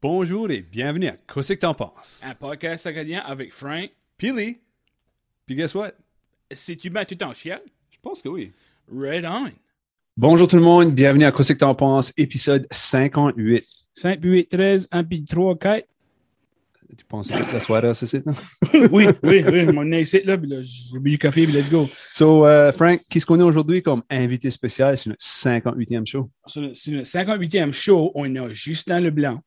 Bonjour et bienvenue à Qu'est-ce que t'en penses? Un podcast acadien avec Frank. Lee. Puis guess what? C'est-tu bien tout en chial? Je pense que oui. Red on. Bonjour tout le monde, bienvenue à Qu'est-ce que t'en penses, épisode 58. 5 puis 8, 13, 1 puis 3, 4. Tu penses que la soirée, c'est ça? non? oui, oui, oui. Mon nez ici, là, puis là, j'ai bu du café, puis let's go. So, euh, Frank, qu'est-ce qu'on a aujourd'hui comme invité spécial? Sur notre 58e show? Sur le, sur le 58e show, on a Justin Leblanc.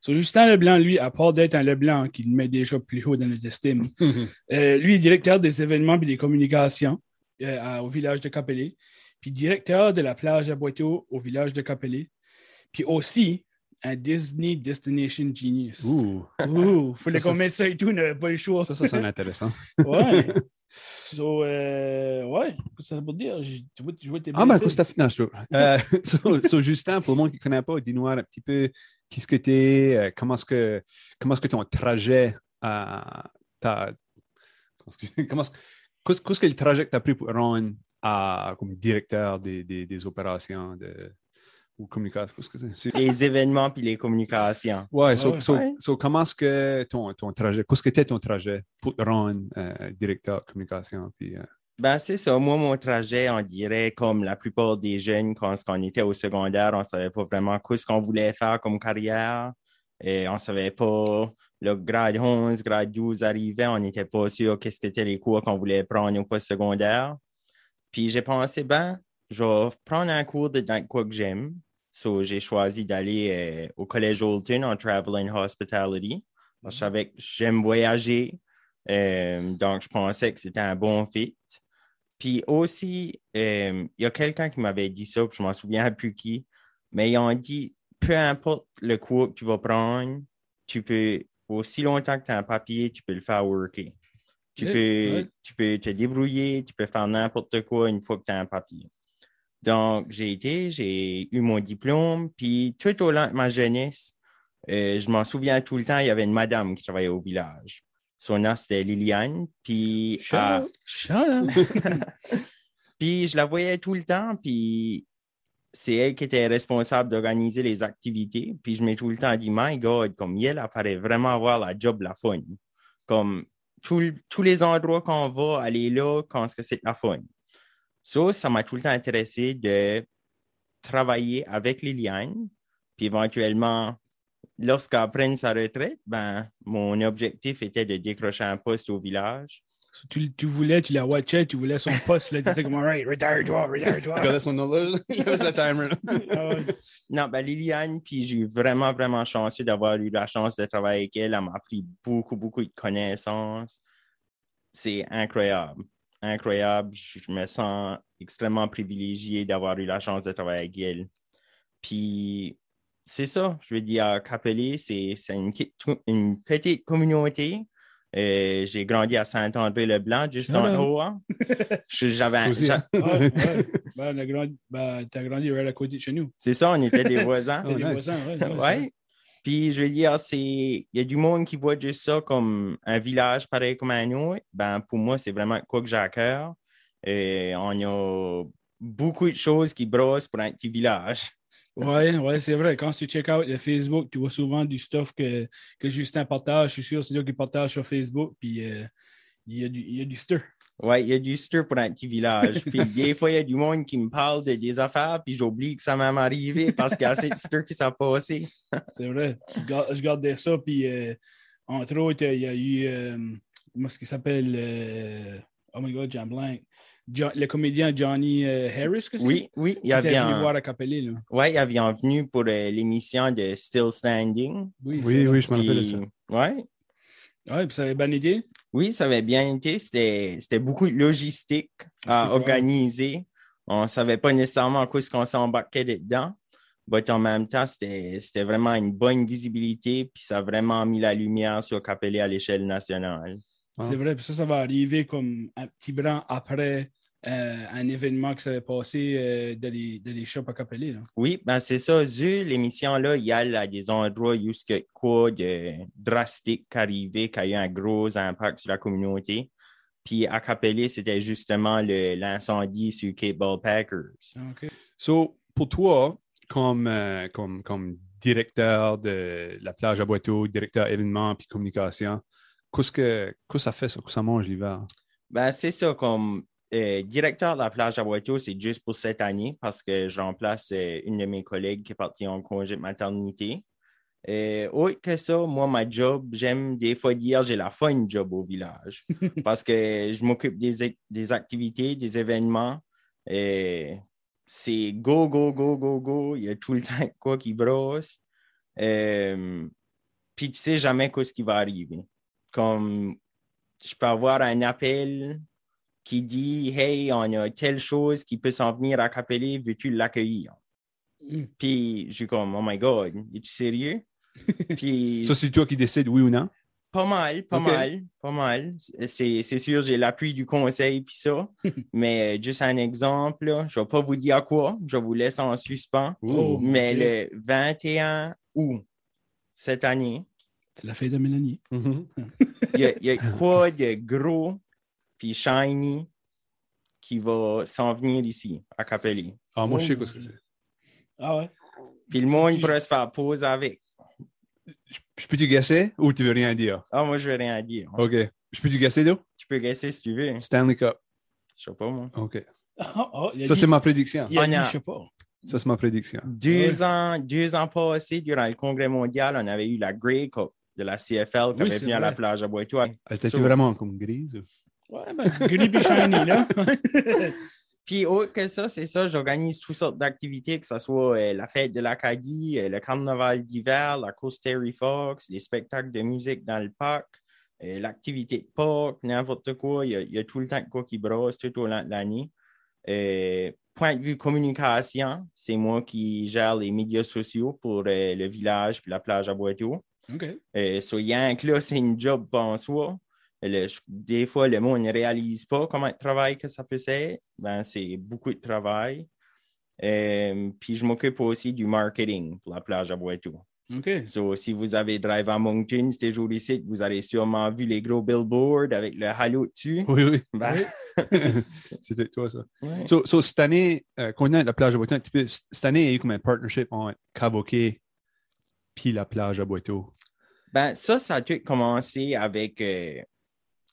So, Justin Leblanc, lui, à part d'être un Leblanc qui le met déjà plus haut dans notre estime, euh, lui est directeur des événements et des communications euh, au village de Capelé, puis directeur de la plage à Boiteau au village de Capelé, puis aussi un Disney Destination Genius. Ouh, Ouh, fallait qu'on mette ça et tout, on n'avait pas le choix. ça, ça sonne intéressant. Ouais. So, euh, ouais, qu'est-ce que ça veut dire? Je- Tu vois, tu vois tes Ah, ben, qu'est-ce que t'as fait? Non, je trouve. Euh, so, so, Justin, pour le monde qui ne connaît pas, dis-nous un petit peu qui ce que tu es, comment est-ce que, comment est-ce que ton trajet à ta. Comment est-ce que, comment est-ce- qu'est-ce qu'est-ce que le trajet que tu as pris pour rendre à, comme directeur des, des, des opérations de, ou communication? Qu'est-ce que les événements puis les communications. Ouais, so, ouais. so- Ouais. so comment est-ce que ton, ton trajet, qu'est-ce que était ton trajet pour te rendre euh, directeur communication? Puis, euh, Ben, c'est ça. Moi, mon trajet, on dirait comme la plupart des jeunes, quand on était au secondaire, on ne savait pas vraiment quoi ce qu'on voulait faire comme carrière. Et on ne savait pas, le grade 11, grade 12 arrivait, on n'était pas sûr qu'est-ce que étaient les cours qu'on voulait prendre au post-secondaire. Puis j'ai pensé, ben, je vais prendre un cours de quoi que j'aime. So, j'ai choisi d'aller euh, au Collège Holton en Travel and Hospitality. Parce que je savais que j'aime voyager. Euh, donc, je pensais que c'était un bon fit. Puis aussi, euh, il y a quelqu'un qui m'avait dit ça, puis je m'en souviens plus qui, mais ils ont dit peu importe le cours que tu vas prendre, tu peux, aussi longtemps que tu as un papier, tu peux le faire worker. Tu, peux, tu peux te débrouiller, tu peux faire n'importe quoi une fois que tu as un papier. Donc, j'ai été, j'ai eu mon diplôme, puis tout au long de ma jeunesse, euh, je m'en souviens tout le temps, il y avait une madame qui travaillait au village. Son nom, c'était Liliane, puis... Euh, puis je la voyais tout le temps, puis c'est elle qui était responsable d'organiser les activités. Puis je m'ai tout le temps dit, my God, comme elle apparaît vraiment avoir la job la fun. Comme tout- tous les endroits qu'on va aller là, quand c'est la fun. Ça, ça m'a tout le temps intéressé de travailler avec Liliane, puis éventuellement, lorsqu'elle prenne sa retraite, ben, mon objectif était de décrocher un poste au village. Tu, tu voulais, tu la watchais, tu voulais son poste, là, tu étais comme, alright, retire-toi, retire-toi. regardez son horloge, il avait sa timer. Ah. Non, ben Liliane, puis j'ai eu vraiment, vraiment chanceux d'avoir eu la chance de travailler avec elle. Elle m'a appris beaucoup, beaucoup de connaissances. C'est incroyable. Incroyable. Je, je me sens extrêmement privilégié d'avoir eu la chance de travailler avec elle. Puis, c'est ça. Je veux dire, Capelé, c'est une, petite communauté. Euh, j'ai grandi à Saint-André-le-Blanc, juste en haut. hein. Je- J'avais? Ah, ouais. Ben, grandi, ben, t'as grandi right à côté de chez nous. C'est ça, on était des voisins. Oh, des nice. voisins, ouais. ouais. Puis je veux dire, c'est. Il y a du monde qui voit juste ça comme un village pareil comme un autre. Ben, pour moi, c'est vraiment quoi que j'ai à cœur. Et on a beaucoup de choses qui brossent pour un petit village. Ouais, ouais, c'est vrai. Quand tu check out le Facebook, tu vois souvent du stuff que, que Justin partage. Je suis sûr, c'est lui qui partage sur Facebook. Puis euh, il y a du, il y a du stir. Ouais, il y a du stir pour un petit village. Puis des fois, il y a du monde qui me parle de des affaires, puis j'oublie que ça m'est arrivé parce qu'il y a assez de stir qui s'est passé. C'est vrai. Je gar- je gardais ça. Puis euh, entre autres, il y a eu. euh, comment est-ce qu'il s'appelle euh, Oh my god, Jean Blanc. Jo- le comédien Johnny euh, Harris, que c'est? Oui, oui, il y Il était avait venu un- voir à Capelé, là. ouais, il avait venu pour euh, l'émission de Still Standing. Oui, Oui, oui, je me rappelle de ça. Ouais, Ouais, puis ça avait bien été. Oui, ça avait bien été. C'était c'était beaucoup de logistique à organiser. On ne savait pas nécessairement quoi ce qu'on s'embarquait dedans. Mais en même temps, c'était c'était vraiment une bonne visibilité. Puis ça a vraiment mis la lumière sur Capelé à l'échelle nationale. C'est vrai. Puis ça, ça va arriver comme un petit brin après euh, un événement qui s'est passé euh, dans, les, dans les shops à Capelé. là. Oui, ben c'est ça. L'émission-là, il y a là, des endroits où il y a quoi de drastique qui arrivé, qui a eu un gros impact sur la communauté. Puis à Capelé, c'était justement le- l'incendie sur Cape Ball Packers. OK. So, pour toi, comme, euh, comme, comme directeur de la plage à Boiteau, directeur événements puis communication, qu'est-ce que, qu'est-ce que ça fait, ça, que ça mange l'hiver? Ben, c'est ça, comme euh, directeur de la plage à Boiteau, c'est juste pour cette année parce que je remplace euh, une de mes collègues qui est partie en congé de maternité. Euh, autre que ça, moi, ma job, j'aime des fois dire j'ai la fun job au village parce que je m'occupe des, ac- des activités, des événements. C'est go, go, go, go, go. Il y a tout le temps quoi qui brosse. Euh, Puis tu sais jamais quoi ce qui va arriver. Comme je peux avoir un appel qui dit Hey, on a telle chose qui peut s'en venir à Capelé, veux-tu l'accueillir? Mm. Puis je suis comme Oh my God, es-tu sérieux? Puis Ça, c'est toi qui décides, oui ou non? pas mal, pas mal, pas mal. C'est c'est sûr, j'ai l'appui du conseil puis ça. mais euh, juste un exemple, là, je ne vais pas vous dire quoi, je vous laisse en suspens. Oh, mais le 21 août cette année, C'est la fête de Mélanie. Mhm. il y a, il y a quoi de gros puis shiny qui va s'en venir ici, à Capelli. Ah, moi, je sais Oh, quoi ce que c'est. Ah ouais? Puis le monde pourrait se faire pause avec. Je, je peux-tu guesser ou tu veux rien dire? Ah, moi, je veux rien dire. OK. Je peux-tu guesser, là? Tu peux guesser si tu veux. Stanley Cup. Je sais pas, moi. OK. Ah, a Ça, dit- c'est ma prédiction. il a dit, je sais pas. Ça, c'est ma prédiction. Deux, ans, deux ans passés, durant le congrès mondial, on avait eu la Grey Cup de la CFL qui Oui, avait venu à la vrai. plage à Boiteau. Elle était So- vraiment comme grise? Ou- Ouais, ben, gris shiny, là. Puis autre que ça, c'est ça, j'organise toutes sortes d'activités, que ce soit euh, la fête de l'Acadie, euh, le carnaval d'hiver, la course Terry Fox, les spectacles de musique dans le parc, euh, l'activité de parc, n'importe quoi. Il y, a, il y a tout le temps de quoi qui brosse tout au long de l'année. Euh, point de vue communication, c'est moi qui gère les médias sociaux pour euh, le village puis la plage à Boiteau. OK. Euh, so, rien que là, c'est une job en soi. Le- des fois, le monde ne réalise pas comment de travail que ça peut être. Ben, c'est beaucoup de travail. Euh, puis je m'occupe aussi du marketing pour la plage à Boiteau. OK. So, si vous avez drive à Moncton ces jours ici, vous avez sûrement vu les gros billboards avec le halo dessus. Oui, oui. Ben, C'était toi, ça. ouais. So, so, cette année, euh, à la plage à Boiteau, cette année, il y a eu comme un partnership entre Cavoquet puis la plage à Boiteau. Ben, ça, ça a tout commencé avec, euh,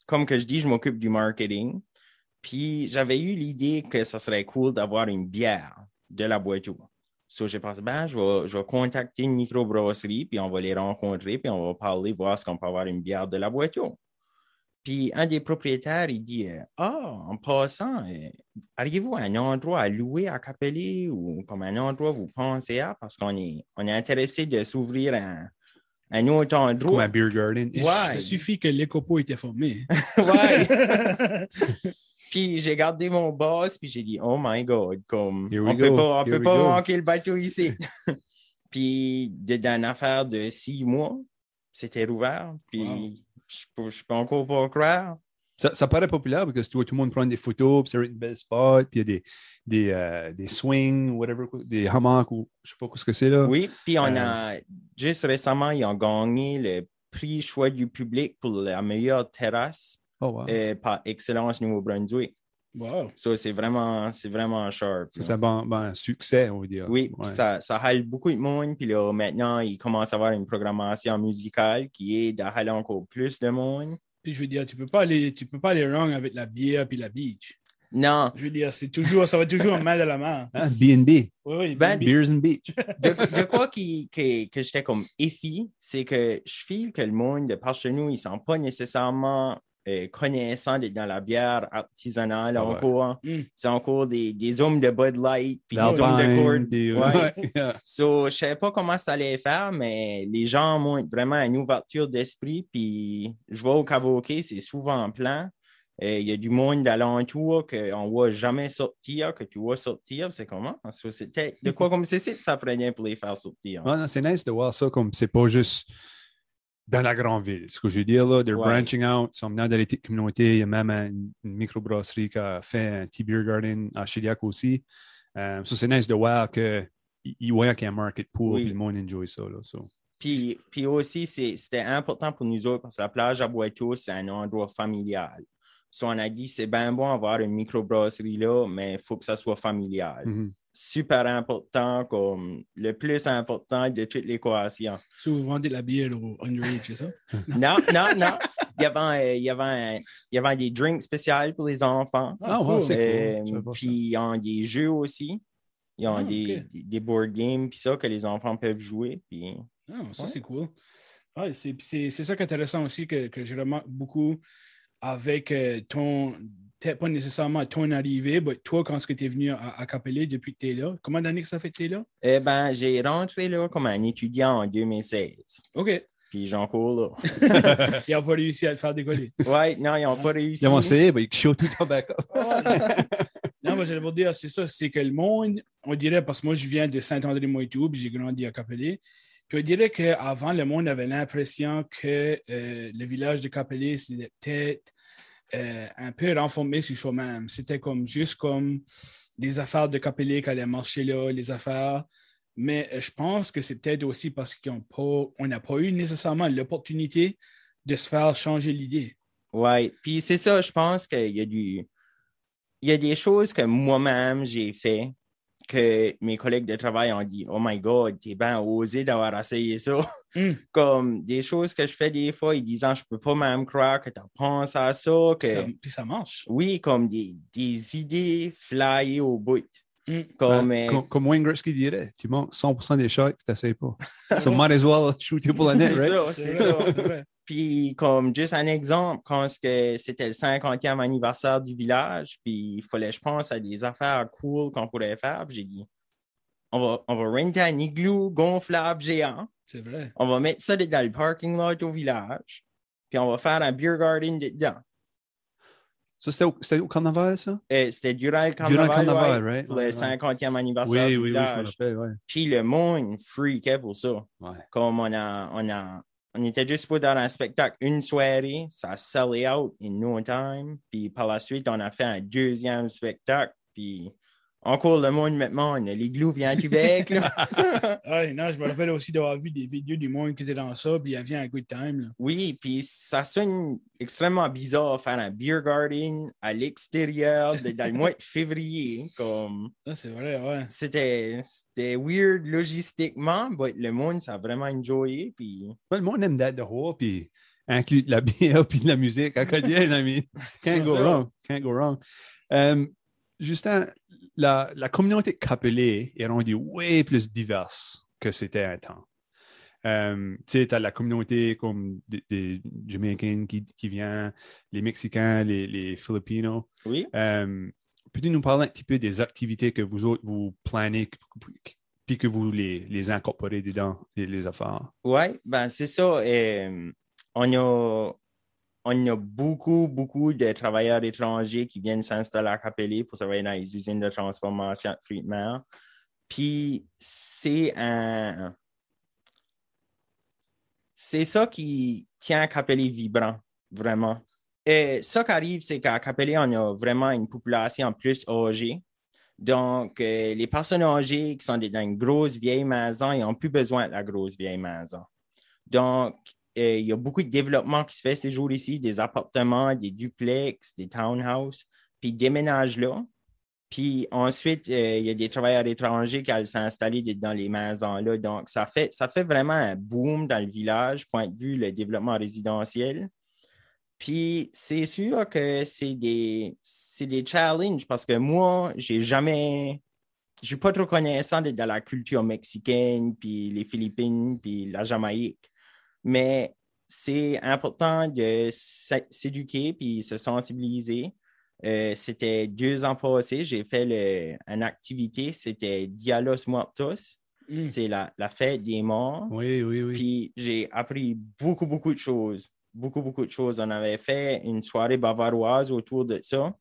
comme que je dis, je m'occupe du marketing. Puis j'avais eu l'idée que ça serait cool d'avoir une bière de la Boiteau. So, j'ai pensé, ben, je vais, je vais contacter une microbrasserie, puis on va les rencontrer, puis on va parler, voir ce qu'on peut avoir une bière de la Boiteau. Puis un des propriétaires, il dit, ah, en passant, euh, arrivez-vous à un endroit à louer à Capelli ou comme un endroit où vous pensez à, parce qu'on est, on est intéressé de s'ouvrir un, un autre Comme un beer garden. Ouais. Il suffit que l'écopo était formé. Ouais. Puis j'ai gardé mon boss, puis j'ai dit, oh my God, comme, on peut go, pas, on peut pas manquer le bateau ici. puis dans une affaire de six mois, c'était rouvert, puis Wow. je peux, je peux encore pas croire. Ça, ça paraît populaire parce que tu vois tout le monde prendre des photos, puis c'est une belle spot, puis il y a des, des, euh, des swings, whatever, des hammocks, ou je sais pas ce que c'est là. Oui, puis on Euh. a, juste récemment, ils ont gagné le prix choix du public pour la meilleure terrasse Oh, wow. euh, par Excellence Nouveau-Brunswick. Wow. So, c'est vraiment, c'est vraiment sharp. Ça, là. c'est un bon, bon succès, on va dire. Oui, Ouais. ça, ça hale beaucoup de monde. Puis là, maintenant, il commence à avoir une programmation musicale qui aide à haler encore plus de monde. Puis je veux dire, tu peux pas aller, tu peux pas aller wrong avec la bière puis la beach. Non, Je veux dire, c'est toujours, ça va toujours mal à la main. Hein, B&B, Oui, oui. Ben, Beers and Beach. de, de quoi qui, que, que j'étais comme effi, c'est que je file que le monde de par chez nous, ils ne sont pas nécessairement euh, connaissants d'être dans la bière artisanale Ah ouais. encore. Mm. C'est encore des, des hommes de Bud Light, puis des hommes de des- Ouais. ouais, yeah. So, je savais pas comment ça allait faire, mais les gens ont vraiment une ouverture d'esprit. Puis, je vois au Cavoquet, c'est souvent plein. Euh, Il y a du monde d'alentour qu'on ne voit jamais sortir, que tu vois sortir. C'est comment? So, c'était de quoi comme c'est ça que ça prenait pour les faire sortir. C'est nice de voir ça comme c'est pas juste dans la grande ville. Ce que je veux dire, là, they're Ouais. branching out, ils sont venus dans les petites communautés. Il y a même une, une microbrasserie qui a fait un petit beer garden à Chiliac aussi. Euh, ça, c'est nice de voir que ils voient qu'il y a un market pour Oui. puis le monde enjoy ça. Là, so. Puis, puis aussi, c'est- c'était important pour nous autres parce que la plage à Boiteau, c'est un endroit familial. So, on a dit, c'est bien bon avoir une microbrasserie là, mais il faut que ça soit familial. Mhm. Super important, comme le plus important de toute l'équation. Si vous vendez de la bière au underage, c'est ça? Non, non, non. Il y, avait, euh, il, y avait un- il y avait des drinks spéciaux pour les enfants. Ah, ouais, c'est Euh, cool. Ça. puis ils ont des jeux aussi. Ils ont Ah, des, des, board games, puis ça, que les enfants peuvent jouer. Puis... Ah, ça, Ouais. c'est cool. Ouais, c'est, c'est, c'est ça qui est intéressant aussi que, que je remarque beaucoup avec euh, ton, peut-être pas nécessairement ton arrivée, mais toi, quand tu es venu à, à Capelé depuis que tu es là, combien d'années que ça fait que tu es là? Eh ben, j'ai rentré là comme un étudiant en 2016. OK. Puis j'en cours là. Ils n'ont pas réussi à le faire décoller. Ouais, non, ils n'ont pas réussi. Ils ont essayé, mais ils show tout en backup. non, moi, j'allais vous dire, c'est ça, c'est que le monde, on dirait, parce que moi, je viens de Saint-André-Moitou, puis j'ai grandi à Capelé. Puis on dirait qu'avant, le monde avait l'impression que euh, le village de Capelé, c'était peut-être euh, un peu renformé sur soi-même. C'était comme juste comme des affaires de Capelé qui allaient marcher là, les affaires. Mais euh, je pense que c'est peut-être aussi parce qu'on n'a pas eu nécessairement l'opportunité de se faire changer l'idée. Ouais, puis c'est ça, je pense qu'il y a du. Il y a des choses que moi-même j'ai fait que mes collègues de travail ont dit Oh my God, t'es bien osé d'avoir essayé ça. Mm. Comme des choses que je fais des fois, ils disant Je peux pas même croire que tu pensé à ça. Que... Ça- puis ça marche. Oui, comme des, des idées flyées au bout. Mm. Comme, Ben, euh, comme Wayne Gretzky dirait, tu manques 100% des shots, tu n'essayes pas. so might as well shoot pour la net, c'est right? ça, C'est ça. c'est vrai. Puis, comme juste un exemple, quand ce que c'était le 50e anniversaire du village, puis il fallait, je pense, à des affaires cool qu'on pourrait faire. Puis j'ai dit, on va, on va renter un igloo gonflable géant. C'est vrai. On va mettre ça dans le parking lot au village. Puis on va faire un beer garden dedans. Ça, c'était au, c'était au carnaval, ça? Et C'était durant le Durant le carnaval, carnaval, ouais, right? pour Ouais, le ouais. 50e anniversaire Oui, du oui, oui, je me village. rappelle. Puis le monde freakait pour ça. Comme on a, on a, on était juste pour dans un spectacle une soirée, ça sellé out in no time. Puis par la suite, on a fait un deuxième spectacle. Puis encore le monde maintenant, l'igloo vient du bec. là. Ouais, non, je me rappelle aussi d'avoir vu des vidéos du monde qui était dans ça, puis il y avait un good time. Là. oui, puis ça sonne extrêmement bizarre faire un beer garden à l'extérieur dans le mois de février. Comme Ça, c'est vrai, ouais. c'était, c'était weird logistiquement, mais le monde ça a vraiment enjoyé. Puis Ouais, le monde aime d'être dehors, puis inclut de la bière, puis de la musique à Can't go wrong. Can't go wrong. Euh, Justin, la, la communauté Capelé est rendue way plus diverse que c'était un temps. Euh, tu sais, tu as la communauté comme des, des Jamaïcains qui, qui viennent, les Mexicains, les, les Filipinos. oui. Euh, Peux-tu nous parler un petit peu des activités que vous autres, vous planez, puis que vous les, les incorporez dedans, les, les affaires? Oui, ben c'est ça. euh, on, a, on a beaucoup, beaucoup de travailleurs étrangers qui viennent s'installer à Capelé pour travailler dans les usines de transformation de fruits de mer. Puis c'est un. C'est ça qui tient Capelé vibrant, vraiment. Et ça qui arrive, c'est qu'à Capelé, on a vraiment une population plus âgée. Donc, euh, les personnes âgées qui sont dans une grosse vieille maison, ils n'ont plus besoin de la grosse vieille maison. Donc, euh, il y a beaucoup de développement qui se fait ces jours ici, des appartements, des duplex, des townhouses, puis ils déménagent là. Puis ensuite, euh, il y a des travailleurs étrangers qui allaient s'installer dans les maisons-là. Donc, ça fait, ça fait vraiment un boom dans le village, point de vue le développement résidentiel. Puis c'est sûr que c'est des, des challenges parce que moi, j'ai jamais. Je suis pas trop connaissant de, de la culture mexicaine, puis les Philippines, puis la Jamaïque. Mais c'est important de s'é- s'éduquer puis se sensibiliser. Euh, c'était deux ans passés, j'ai fait le- une activité, c'était Dialos Muertos. Mm. C'est la, la fête des morts. Oui, oui, oui. Puis j'ai appris beaucoup, beaucoup de choses. Beaucoup, beaucoup de choses. On avait fait une soirée bavaroise autour de ça.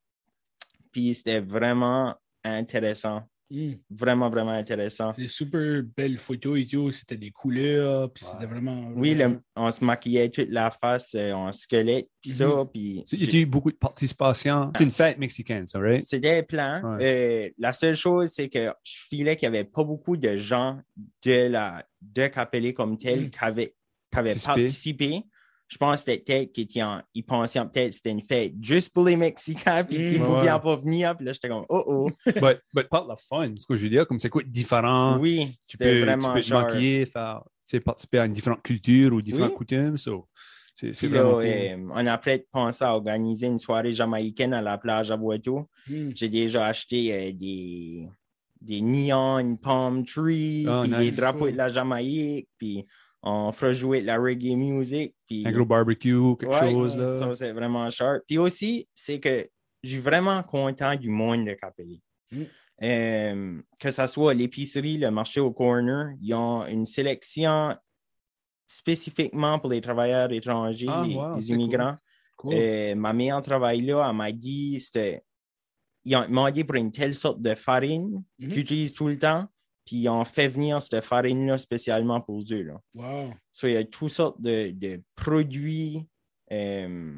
Puis c'était vraiment intéressant. Mm. Vraiment, vraiment intéressant. C'est super belles photos et tout. C'était des couleurs, puis c'était vraiment. Oui, le- on se maquillait toute la face euh, en squelette, puis ça. Mhm. Puis Il y a eu beaucoup de participation. C'est une fête mexicaine, ça, right? C'était plein. Ouais. Euh, la seule chose, c'est que je filais qu'il n'y avait pas beaucoup de gens de la de Capelé comme tel Mm. qui avaient, qui avaient Participé. Je pense que c'était peut-être qu'ils pensaient peut-être que c'était une fête juste pour les Mexicains, puis qu'ils ne Mm. pouvaient Ouais. pas venir. Puis là, j'étais comme, oh oh. but, but part de la fun, c'est ce que je veux dire. Comme c'est quoi différent? oui, tu peux, tu vraiment peux te maquiller, faire, tu participer à une différente culture ou différentes Oui. coutumes. so, c'est c'est Puis là, vraiment cool. euh, on a peut-être pensé à organiser une soirée jamaïcaine à la plage à Boiteau. Hmm. J'ai déjà acheté euh, des, des neon palm trees, Ah, puis des drapeaux de la Jamaïque, puis on fera jouer de la reggae music. Puis, Un gros barbecue, quelque Ouais, chose. Là. Ça, c'est vraiment sharp. Puis aussi, c'est que je suis vraiment content du monde de Capelli. Mm. Euh, que ce soit l'épicerie, le marché au corner, ils ont une sélection spécifiquement pour les travailleurs étrangers, Ah, les, wow, les c'est immigrants. Cool. Euh, ma meilleure travail là, elle m'a dit, c'était. Ils ont demandé pour une telle sorte de farine Mhm. qu'ils utilisent tout le temps, puis ils ont fait venir cette farine-là spécialement pour eux. Là. Wow. So, il y a toutes sortes de, de produits euh,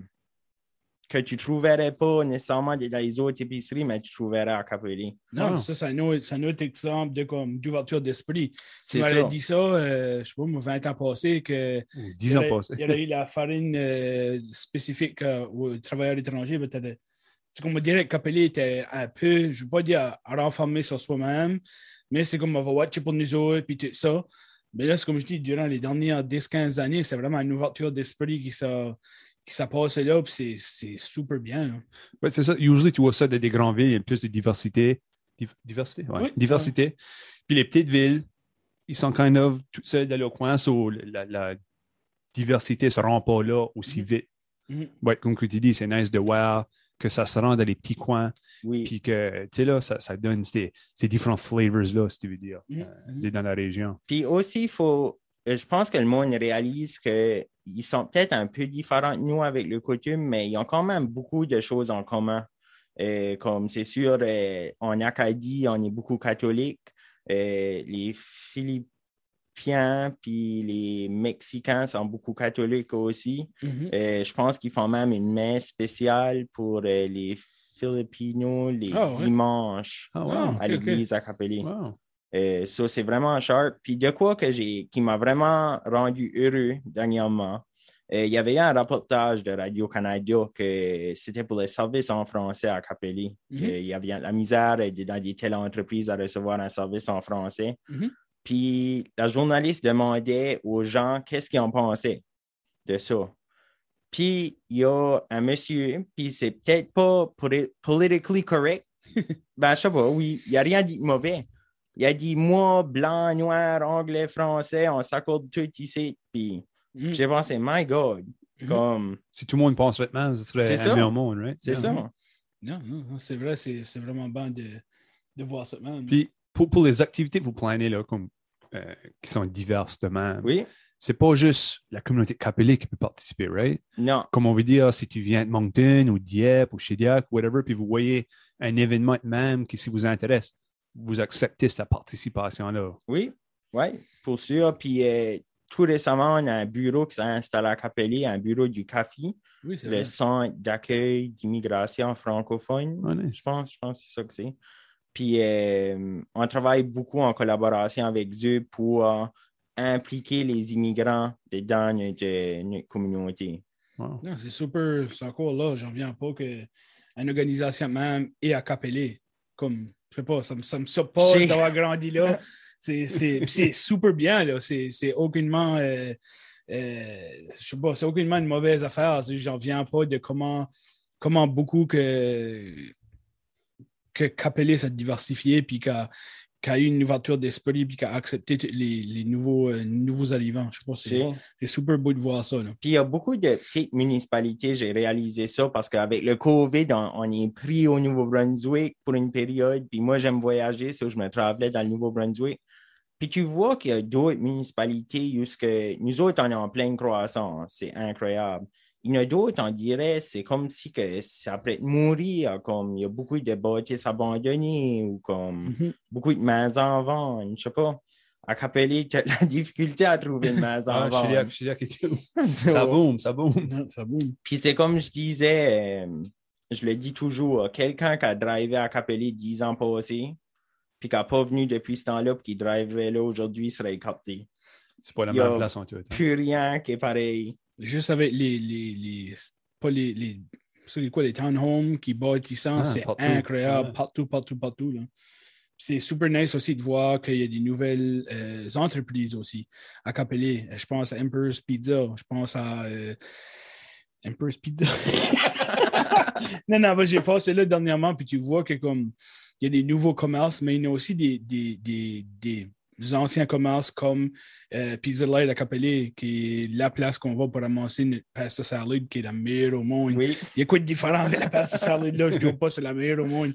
que tu ne trouverais pas nécessairement dans les autres épiceries, mais tu trouverais à Capelli. Non, Ah. ça, c'est un, autre- c'est un autre exemple de, comme, d'ouverture d'esprit. Tu m'avais dit ça, euh, je sais pas, moi, 20 ans passés, que Ou il 10 y ans passés. il y aurait eu la farine euh, spécifique euh, aux travailleurs étrangers. mais t'avais- C'est comme on dirait que Capelli était un peu, je ne veux pas dire à renfermer sur soi-même, mais c'est comme on va watcher pour nous autres, puis tout ça. Mais là, c'est comme je dis, durant les dernières 10-15 années, c'est vraiment une ouverture d'esprit qui s'est qui s'est passée là, puis c'est- c'est super bien. Ouais, c'est ça. Usually, tu vois ça dans des grandes villes, il y a plus de diversité. Div- diversité? Ouais. Oui. Diversité. Puis les petites villes, ils sont kind of tout seuls dans leur coin, so la, la diversité ne se rend pas là aussi Mhm. vite. Mhm. Ouais, comme tu dis, c'est nice de voir que ça se rend dans les petits coins, Oui. puis que, tu sais, là, ça, ça donne ces, ces différents flavors-là, si tu veux dire, Mhm. euh, dans la région. Puis aussi, il faut. euh, Je pense que le monde réalise qu'ils sont peut-être un peu différents de nous avec le coutume, mais ils ont quand même beaucoup de choses en commun. Euh, comme c'est sûr, euh, en Acadie, on est beaucoup catholiques. Euh, les Puis les Mexicains sont beaucoup catholiques aussi. Mhm. Euh, je pense qu'ils font même une messe spéciale pour euh, les Filipinos les ouais? dimanches wow. à l'église à Capelli. wow. Euh, c'est vraiment sharp. Puis de quoi que j'ai, qui m'a vraiment rendu heureux dernièrement, euh, il y avait un reportage de Radio-Canada que c'était pour le service en français à Capelli. Qu'il Il y avait la misère dans des telles entreprises à recevoir un service en français. Mhm. Puis la journaliste demandait aux gens qu'est-ce qu'ils en pensaient de ça. Puis il y a un monsieur, puis c'est peut-être pas poli- politically correct. ben, je sais pas, oui, il n'y a rien dit de mauvais. Il a dit moi, blanc, noir, anglais, français, on s'accorde tout ici. Puis Mhm. j'ai pensé, my God, Mhm. comme, Si tout le monde pense vêtements, ce serait un ça. meilleur monde, right? c'est Yeah. ça. Non, non, non, c'est vrai, c'est c'est vraiment bon de, de voir ça même. Puis pour, pour les activités que vous planez, là, comme, euh, qui sont diverses de même, Oui, c'est pas juste la communauté catholique qui peut participer, right? non, Comme on veut dire, si tu viens de Moncton ou Dieppe ou Shediac, whatever, puis vous voyez un événement même qui si vous intéresse, vous acceptez cette participation-là. oui, oui, pour sûr. Puis euh, tout récemment, on a un bureau qui s'est installé à Capelli, un bureau du CAFI, oui, le vrai. Centre d'accueil d'immigration francophone. Nice. Je pense, je pense que c'est ça que c'est. Puis euh, on travaille beaucoup en collaboration avec eux pour euh, impliquer les immigrants dans notre, notre communauté. Wow. C'est super. C'est encore là, j'en reviens pas que une organisation même est à Capelé. Comme, je sais pas, ça me, ça me surpasse C'est- d'avoir grandi là. C'est- super bien, là. C'est c'est aucunement, euh, euh, je sais pas, c'est aucunement une mauvaise affaire. J'en reviens pas de comment, comment beaucoup que, que Capelé s'est diversifié puis qu'a qu'a eu une ouverture d'esprit puis qu'a accepté t- les, les nouveaux, euh, nouveaux arrivants. Je sais pas, c'est super beau de voir ça, là. Puis il y a beaucoup de petites municipalités, j'ai réalisé ça parce qu'avec le COVID, on, on est pris au Nouveau-Brunswick pour une période. Puis moi, j'aime voyager, so je me travaillais dans le Nouveau-Brunswick. Puis tu vois qu'il y a d'autres municipalités où ce que nous autres, on est en pleine croissance. C'est incroyable. Il y en a d'autres, on dirait, c'est comme si que ça pourrait mourir, comme il y a beaucoup de bâtisses abandonnées ou comme Mhm. beaucoup de maisons en vente. Je sais pas. À Capelli, tu as la difficulté à trouver une maison Ah, en vente. Shediac, Shediac et tout. So- Ça boom, ça boom. Non, ça boum. puis c'est comme je disais, euh, je le dis toujours, quelqu'un qui a drivé à Capelli dix ans passés, puis qui n'a pas venu depuis ce temps-là, puis qui driverait là aujourd'hui, serait capté. C'est pas la même place en tout. hein. Plus rien qui est pareil. Juste avec les. les, les pas les. les c'est quoi, les townhomes qui bâtissent, Ah, c'est incroyable, Ouais. partout, partout, partout. là. C'est super nice aussi de voir qu'il y a des nouvelles euh, entreprises aussi à Capelé. Je pense à Emperor's Pizza, je pense à euh, Emperor's Pizza. non, non, mais j'ai passé là dernièrement, puis tu vois que comme il y a des nouveaux commerces, mais il y a aussi des, des, des, des anciens commerces comme euh, Pizza Light à Capelé, qui est la place qu'on va pour ramasser une pasta salade qui est la meilleure au monde. Oui, Il y a quoi de différent avec la pasta salade là? Je ne dois pas, c'est la meilleure au monde.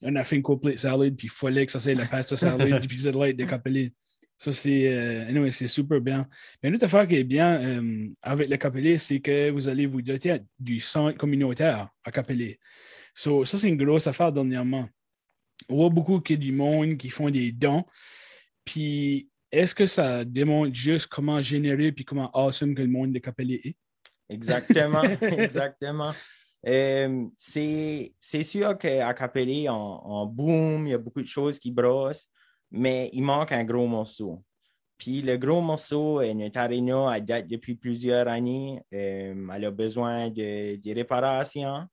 On a fait une complete salade, puis il fallait que ça soit la pasta salade du Pizza Light de Capelé. Ça, c'est euh, anyway, c'est super bien. Mais une autre affaire qui est bien euh, avec le Capelé, c'est que vous allez vous doter du centre communautaire à Capelé. So, ça, c'est une grosse affaire dernièrement. On voit beaucoup qu'il y a du monde qui font des dons. Puis, est-ce que ça démontre juste comment générer puis comment awesome que le monde de Capelé est? exactement, exactement. Euh, c'est sûr qu'à Capelli, on, on boom, il y a beaucoup de choses qui brossent, mais il manque un gros morceau. Puis le gros morceau, euh, notre arena, elle date depuis plusieurs années. Euh, elle a besoin de, des réparations,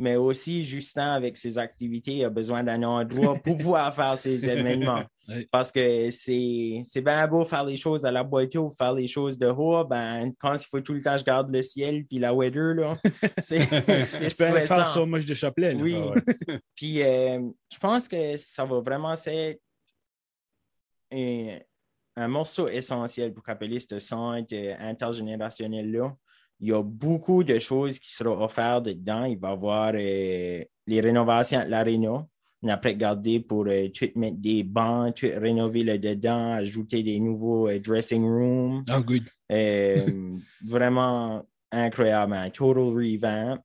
mais aussi, Justin, avec ses activités, a besoin d'un endroit pour pouvoir faire ses événements. Parce que c'est bien beau faire les choses à la boîte ou faire les choses de haut, ben, quand il faut tout le temps je garde le ciel puis la weather, là, c'est Je peux aller faire moi, je de chapelet. là. Oui. Ah ouais. Puis euh, je pense que ça va vraiment être un, un morceau essentiel pour appeler ce centre euh, intergénérationnel-là. Il y a beaucoup de choses qui seront offertes dedans. Il va y avoir euh, les rénovations de l'aréna. On a regardé pour euh, tout mettre des bancs, rénover le dedans, ajouter des nouveaux euh, dressing rooms. Ah, good. Euh, vraiment incroyable, un total revamp.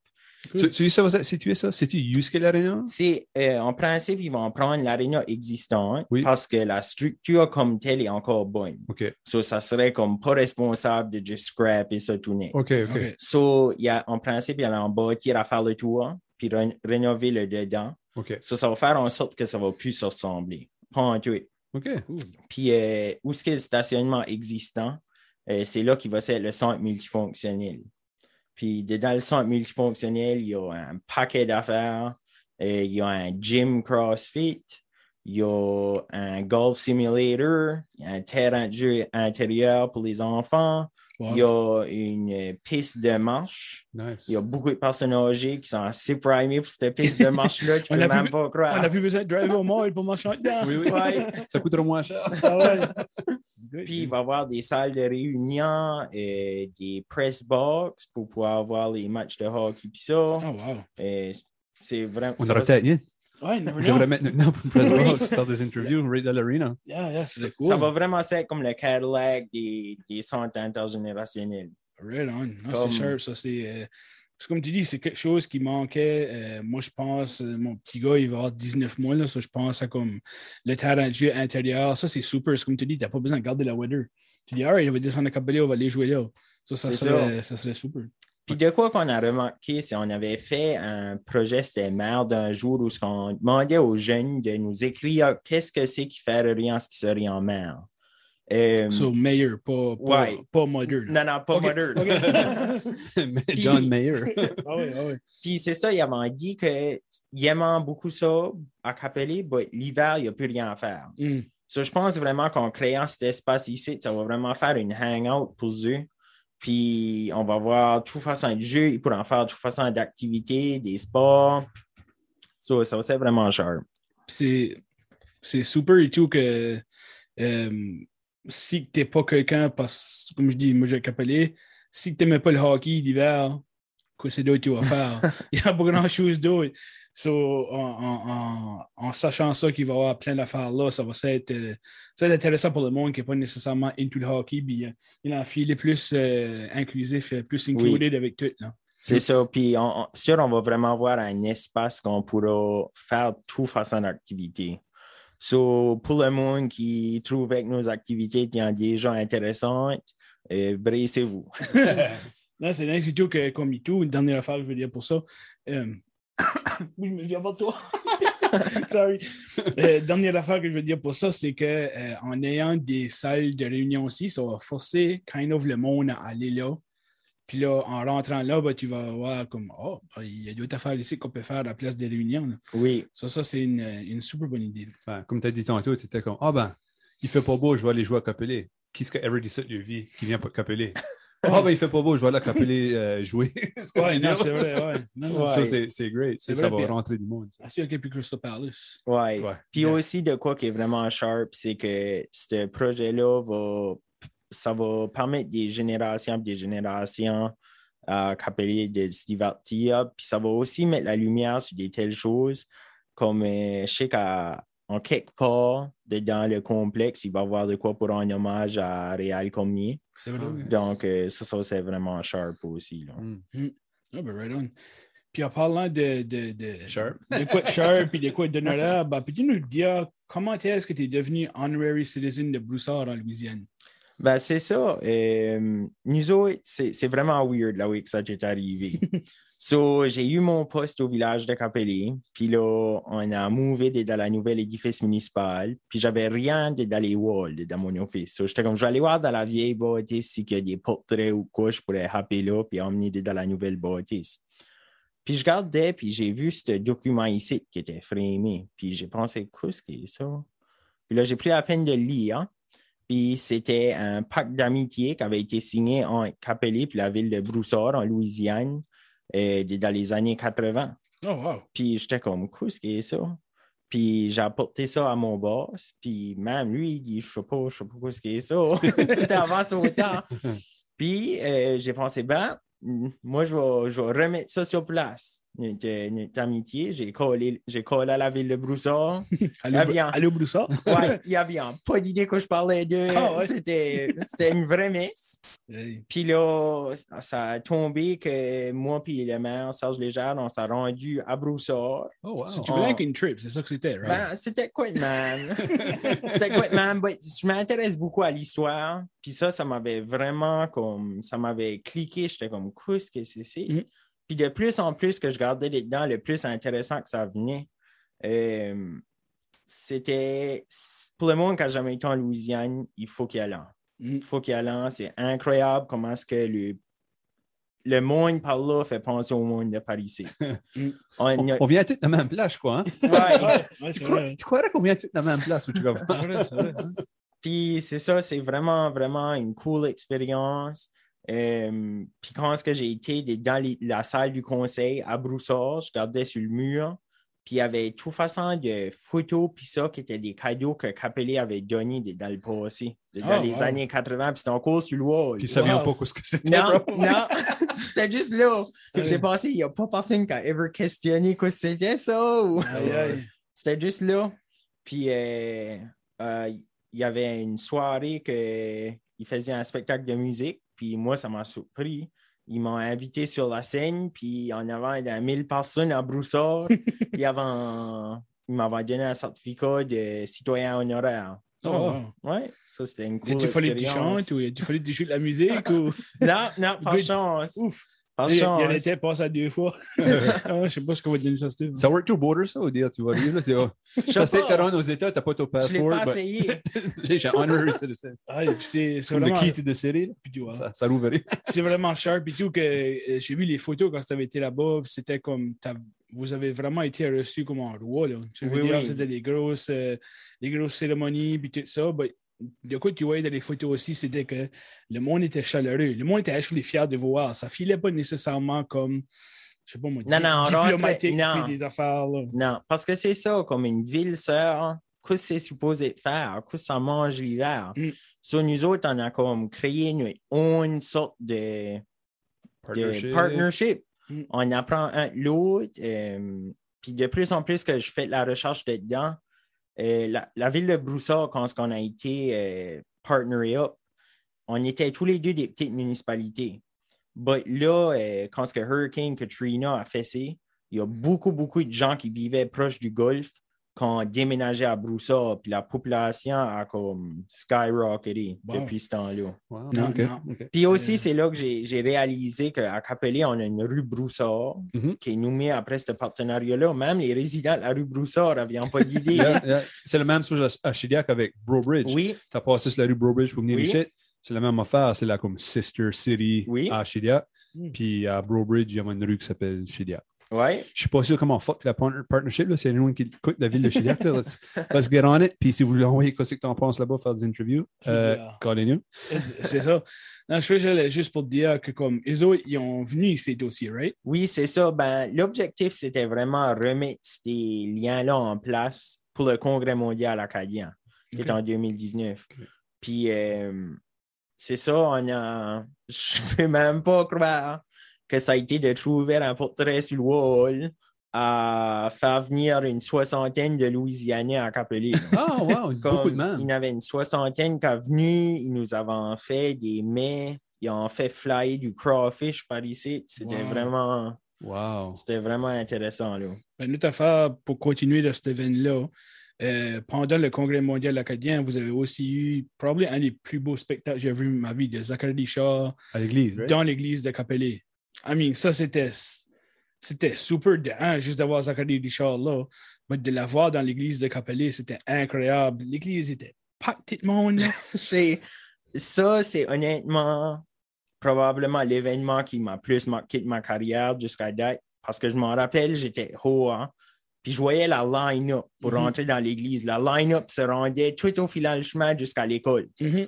Tu, tu dis ça, va situer ça? C'est-tu Yusuke Arena? C'est, euh, en principe, ils vont prendre l'aréna existante Oui. parce que la structure comme telle est encore bonne. OK. So, ça serait comme pas responsable de juste scrap et ça tourner. OK, OK. So, y a, en principe, il y a en bâtir à faire le tour, puis ré- rénover le dedans. OK. So, ça va faire en sorte que ça va plus se ressembler. Pas en. OK. Puis, euh, où est-ce que le stationnement existant, euh, c'est là qu'il va être le centre multifonctionnel. Puis, dedans le centre multifonctionnel, il y a un paquet d'affaires. Euh, il y a un gym CrossFit. Il y a un golf simulator. Un terrain de jeu intérieur pour les enfants. Wow. Il y a une piste de marche. Nice. Il y a beaucoup de personnes âgées qui sont assez primées pour cette piste de marche-là. Tu On peux a même pas On croire. n'a plus besoin de driver au mall pour marcher dedans. Oui, oui. Ouais. Ça coûtera moins cher. Ah ouais. Puis il va y avoir des salles de réunion, euh, des press box pour pouvoir voir les matchs de hockey puis ça. Oh, wow. Euh, c'est vraiment. On aurait peut-être. Ouais, never On know. mettre maintenant faire des interviews, Ray. Yeah, yeah, c'est cool. Ça va vraiment être comme le Cadillac des, des centres intergénérationnels. Right on. Non, Comme- C'est sharp, ça. C'est euh, comme tu dis, c'est quelque chose qui manquait. Euh, moi, je pense, euh, mon petit gars, il va avoir 19 mois, là, ça, je pense à comme le terrain de jeu intérieur. Ça, c'est super. C'est comme tu dis, tu n'as pas besoin de garder la weather. Tu dis, alright, il va descendre à Capelé, on va aller jouer là. Ça, ça. serait super. Puis de quoi qu'on a remarqué, c'est qu'on avait fait un projet, c'était mère d'un jour où on demandait aux jeunes de nous écrire qu'est-ce que c'est qui ferait rien ce qui serait en mer. Euh, So, meilleur, pas, pas, Ouais. pas modern. non, non, pas moderne. John Mayer. Ah ah. Puis c'est ça, il avait dit qu'il aimait beaucoup ça à Capelli, mais l'hiver, il n'y a plus rien à faire. Mm. So, je pense vraiment qu'en créant cet espace ici, ça va vraiment faire une hangout pour eux. Puis on va voir toute façon de jeu, ils pourront faire toute façon d'activités, des sports. Ça être vraiment sharp. c'est c'est super et tout que euh, si tu n'es pas quelqu'un, parce comme je dis, moi j'ai capelé, si tu n'aimais pas le hockey d'hiver, c'est d'autre que tu vas faire? Il n'y a pas grand chose d'autre. So, en, en- en- en sachant ça qu'il va y avoir plein d'affaires là, ça va être, euh, ça va être intéressant pour le monde qui n'est pas nécessairement into le hockey. Puis, euh, il a un filet plus euh, inclusif, plus included avec tout. Là. C'est ça. Puis on, on- sûr, on va vraiment avoir un espace qu'on pourra faire toute façon d'activité. So, pour le monde qui trouve avec nos activités qui ont déjà intéressantes, euh, bracez-vous. Non, c'est nice, surtout que comme tout, une dernière affaire que je veux dire pour ça. euh, oui, je me viens de toi. Sorry. Euh, dernière affaire que je veux dire pour ça, c'est que euh, en ayant des salles de réunion aussi, ça va forcer kind of le monde à aller là. Puis là, en rentrant là, ben, tu vas voir comme, oh, ben, il y a d'autres affaires ici qu'on peut faire à la place des réunions. là. Oui, Ça, ça c'est une, une super bonne idée. Ben, comme tu as dit tantôt, tu étais comme Ah ben, il fait pas beau, je vais aller jouer à Capelé. Qui est-ce que ever dit ça de leur vie qui vient pas de Capelé? Ah ben, il fait pas beau, je vais aller à euh, jouer. Ouais, non, c'est vrai, ouais. Non, non, Ouais. Ça, c'est c'est great. C'est Ça, ça va puis- rentrer du monde. ça. Ah, c'est OK, puis Crystal Palace. ouais. Ouais. Puis aussi, de quoi qui est vraiment sharp, c'est que ce projet-là va, ça va permettre des générations et des générations à Capelli de se divertir. Puis ça va aussi mettre la lumière sur des telles choses comme euh, je sais qu'en quelque part, dans le complexe, il va y avoir de quoi pour un hommage à Réal Cormier. C'est vrai. Donc, euh, ça, ça c'est vraiment sharp aussi. Là. Mm. Ah, ben, right on. Puis en parlant de, de, de, Sharp. de quoi de sharp et de quoi d'honoraire, ben, peux-tu nous dire comment est-ce que tu es devenu honorary citizen de Broussard en Louisiane? Ben, c'est ça. Euh, nous autres, c'est c'est vraiment weird là où ça est arrivé. so, j'ai eu mon poste au village de Capelli, puis là, on a mouvé dans la nouvelle édifice municipal, puis j'avais rien de- dans les walls dans mon office. So, j'étais comme, je vais aller voir dans la vieille bâtisse s'il y a des portraits ou quoi, je pourrais happer là, puis emmener dans la nouvelle bâtisse. Puis je regardais, puis j'ai vu ce document ici qui était framé, puis j'ai pensé, qu'est-ce que c'est ça? Puis là, j'ai pris la peine de le lire. Puis c'était un pacte d'amitié qui avait été signé entre Capelli puis la ville de Broussard en Louisiane euh, dans les années 80. Oh, wow. Puis j'étais comme, qu'est-ce que c'est ça? Puis j'ai apporté ça à mon boss. Puis même lui, il dit, je sais pas, je sais pas ce que c'est ça. C'était avant son temps. Puis euh, j'ai pensé, ben, moi, je vais, je vais remettre ça sur place. Notre, notre amitié, j'ai collé, j'ai collé à la ville de Broussard. Allô, Ah, bien. allô, Broussard? Ouais, il y avait pas d'idée que je parlais de. Ah, ouais. C'était c'était une vraie messe. Hey. Puis là, ça- a tombé que moi puis le maire Serge Légère, on s'est rendu à Broussard. Oh, wow. Tu voulais qu'une trip, c'est ça que c'était, right? Ben, c'était quoi de même? c'était quoi de même? Ben, je m'intéresse beaucoup à l'histoire. Puis ça, ça m'avait vraiment comme. Ça m'avait cliqué. J'étais comme, qu'est-ce que c'est? c'est? Mhm. Puis de plus en plus que je regardais dedans, le plus intéressant que ça venait. Euh, c'était. Pour le monde qui n'a jamais été en Louisiane, il faut qu'il y aille. Mm. Il faut qu'il y aille. C'est incroyable comment est-ce que le, le monde par là fait penser au monde de Paris. ici. Mm. On- vient tous de la même place, quoi. Hein? ouais. Ouais, Tu, crois, tu croirais qu'on vient tous de la même place où tu vas vrai. Puis c'est ça, c'est vraiment, vraiment une cool expérience. Euh, puis quand est-ce que j'ai été dans les- la salle du conseil à Broussard, je regardais sur le mur, puis il y avait tout façon de photos, puis ça, qui étaient des cadeaux que Capelli avait donnés de- dans le passé, dans Ah, les wow. années 80, puis c'était encore sur le wall. Puis ça Wow. vient pas ce que c'était. Non, non, c'était juste là. Ouais. J'ai pensé, il n'y a pas personne qui a ever questionné quoi c'était ça. ou- c'était juste là. Puis euh, euh, il y avait une soirée qu'il faisait un spectacle de musique. Puis moi, ça m'a surpris. Ils m'ont invité sur la scène. Puis en avant de 1000 personnes à Broussard, il y avait un- il m'avait donné un certificat de citoyen honoraire. Oh, wow. Ouais, ça c'était une cool Il fallu que tu expérience. chantes ou il fallu que tu joues de la musique ou. Non, non, par chance. Ouf. Il y chance. en était passé à deux fois. Ah, je sais pas ce qu'on va donner ça, Steve. Ça work to border, ça, ou dire, tu vas arriver là, tu vas. Je T'as sais essayé de rendre aux États, t'as pas ton Je l'ai passeport. pas essayé. J'ai j'ai honorary citizen. Ah, et puis c'est Comme the vraiment, key to the city. là. puis tu vois, Ça, ça l'ouvrait. c'est vraiment sharp et tout que euh, j'ai vu les photos quand tu avais été là-bas. puis C'était comme t'as- vous avez vraiment été reçus comme en roi. Là. Tu veux Oui, dire, oui. C'était des grosses, euh, des grosses cérémonies puis tout ça. Ben, de quoi tu voyais dans les photos aussi, c'était que le monde était chaleureux. Le monde était actually fier de voir. Ça filait pas nécessairement comme, je sais pas moi, Non, non, on diplomatique non. des affaires. Là. Non, parce que c'est ça, comme une ville sœur, qu'est-ce que c'est supposé faire? Qu'est-ce que ça mange l'hiver? Mm. Sur nous autres, on a comme créé une, une sorte de, de partnership. Mm. On apprend un de l'autre. euh, puis de plus en plus que je fais de la recherche dedans, euh, la, ville de Broussard, quand on a été euh, on était tous les deux des petites municipalités. But là, euh, quand ce Hurricane Katrina a fessé, il y a beaucoup, beaucoup de gens qui vivaient proche du Golfe qui ont déménagé à Broussard, puis la population a comme skyrocketé Wow. depuis ce temps-là. Wow. Puis aussi, Euh. c'est là que j'ai réalisé qu'à Capelé, on a une rue Broussard Mhm. qui est nommée après ce partenariat-là. Même les résidents de la rue Broussard n'avaient pas d'idée. Yeah, yeah. C'est la même chose à à Chidiac avec Brobridge. oui, Tu as passé sur la rue Brobridge pour venir Oui. ici. C'est la même affaire. C'est là comme Sister City Oui. à Chidiac. Mm. Puis à Brobridge, il y a une rue qui s'appelle Chiliac. Ouais. Je suis pas sûr comment fuck la partner- partnership. Là. C'est anyone qui écoute la ville de Chiliac. Là. Let's, let's get on it. Puis si vous voulez envoyer quoi c'est que tu en penses là-bas, faire des interviews, euh, callez-nous. C'est ça. Non, je j'allais juste pour te dire que comme eux autres, ils ont venu ici aussi, right? Oui, c'est ça. Ben, l'objectif, c'était vraiment remettre ces liens-là en place pour le Congrès mondial acadien, qui est en 2019. Ok. Puis, euh, c'est ça, on a. Je peux même pas croire que ça a été de trouver un portrait sur le wall à faire venir une soixantaine de Louisianais à Capelé. Ah, wow, beaucoup de il y avait une soixantaine qui est venue, ils nous avaient fait des mets, ils ont fait flyer du crawfish par ici. C'était Wow. vraiment, Wow. c'était vraiment intéressant. Là. Ben, affaire, pour continuer de cet événement-là, euh, pendant le Congrès mondial acadien, vous avez aussi eu probablement un des plus beaux spectacles que j'ai vu de ma vie de Zachary Shaw À l'église, right? dans l'église de Capelé. I mean, ça, c'était, c'était super de un, juste d'avoir Zachary Richard là, mais de l'avoir dans l'église de Capelé, c'était incroyable. L'église était pactée de monde. C'est- Ça, c'est honnêtement probablement l'événement qui m'a plus marqué de ma carrière jusqu'à date. Parce que je m'en rappelle, j'étais haut, hein, puis je voyais la line-up pour Mhm. rentrer dans l'église. La line-up se rendait tout au fil du chemin jusqu'à l'école. Mhm.